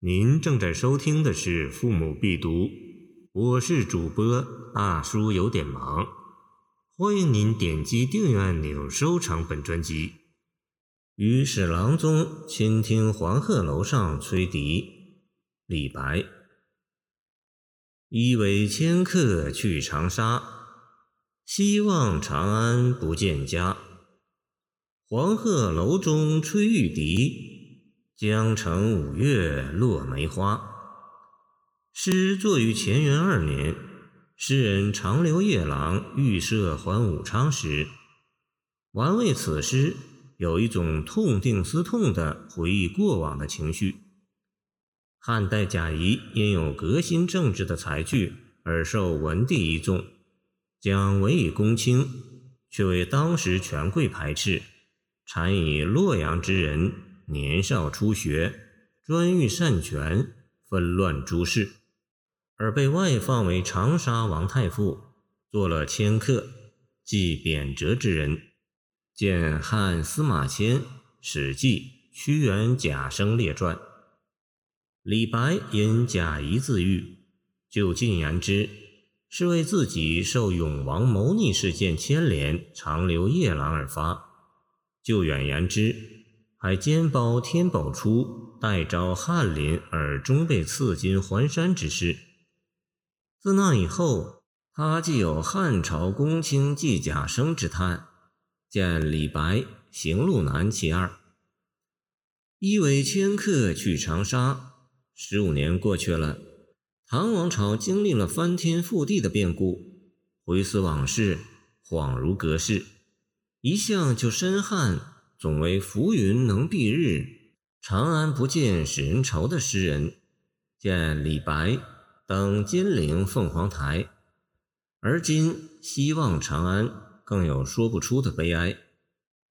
您正在收听的是《父母必读》，我是主播大叔，有点忙。欢迎您点击订阅按钮，收藏本专辑。与史郎中倾听黄鹤楼上吹笛，李白。一为迁客去长沙，西望长安不见家。黄鹤楼中吹玉笛。江城五月落梅花。诗作于乾元二年，诗人长留夜郎预设还武昌时，玩味此诗，有一种痛定思痛的回忆过往的情绪。汉代贾谊因有革新政治的才具而受文帝一重，将委以公卿，却为当时权贵排斥，常以洛阳之人。年少初学，专欲擅权，纷乱诸事，而被外放为长沙王太傅，做了迁客，即贬谪之人。见汉司马迁《史记·屈原贾生列传》。李白因贾谊自喻，就近言之，是为自己受永王谋逆事件牵连，长留夜郎而发；就远言之。还兼包天宝初代召翰林而终被赐金还山之事。自那以后，他既有汉朝公卿季贾生之叹，见李白《行路难》其二。一为迁客去长沙，十五年过去了，唐王朝经历了翻天覆地的变故，回思往事，恍如隔世，一向就深憾。总为浮云能蔽日，长安不见使人愁的诗人，见李白登金陵凤凰台，而今希望长安，更有说不出的悲哀。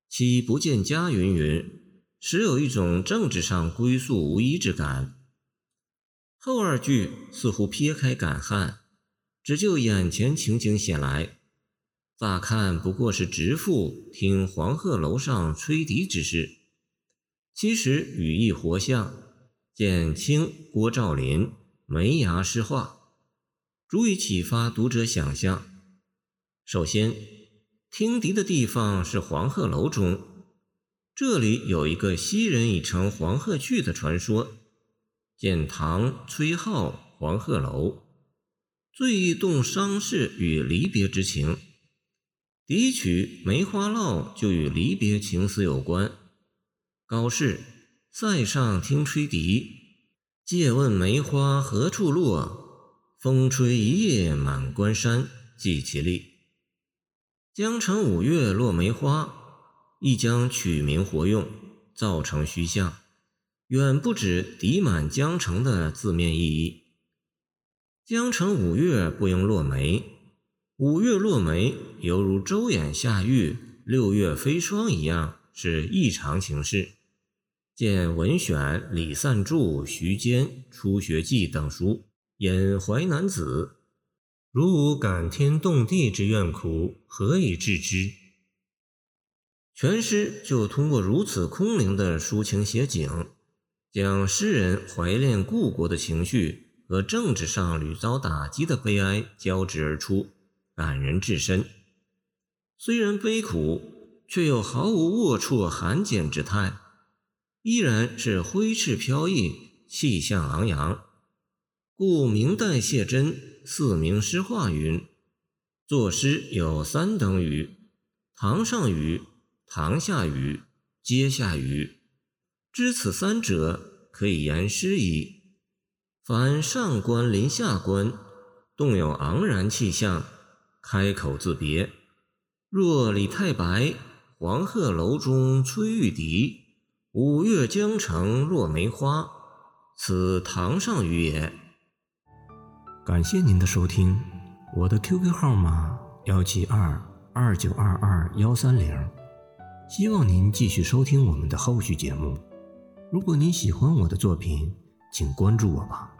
其不见家云云，时有一种政治上归宿无依之感。后二句似乎撇开感叹，只就眼前情景写来。乍看不过是直赋听黄鹤楼上吹笛之事，其实语意活像。见清郭兆林梅牙诗画，足以启发读者想象。首先，听笛的地方是黄鹤楼中，这里有一个昔人已乘黄鹤去的传说。见唐崔颢《黄鹤楼》，最易动伤事与离别之情。笛曲《梅花烙》就与离别情思有关。高适塞上听吹笛，借问梅花何处落？风吹一夜满关山，记其例。江城五月落梅花，亦将取名活用，造成虚像，远不止笛满江城的字面意义。江城五月不应落梅。五月落梅，犹如周眼下玉，六月飞霜一样，是异常情事。见《文选》李散注、徐坚《初学记》等书，引《淮南子》。如无感天动地之怨苦，何以治之？全诗就通过如此空灵的抒情写景，将诗人怀恋故国的情绪和政治上屡遭打击的悲哀交织而出。感人至深，虽然悲苦，却又毫无龌龊罕简之态，依然是挥斥飘逸，气象昂扬。故明代谢真《四明诗话》云：“作诗有三等语，堂上语、堂下语、阶下语。知此三者，可以言诗矣。凡上观临下观，动有昂然气象。”开口自别，若李太白黄鹤楼中吹玉笛，五月江城落梅花，此堂上语也。感谢您的收听，我的 QQ 号码幺七二二九二二幺三零，希望您继续收听我们的后续节目。如果您喜欢我的作品，请关注我吧。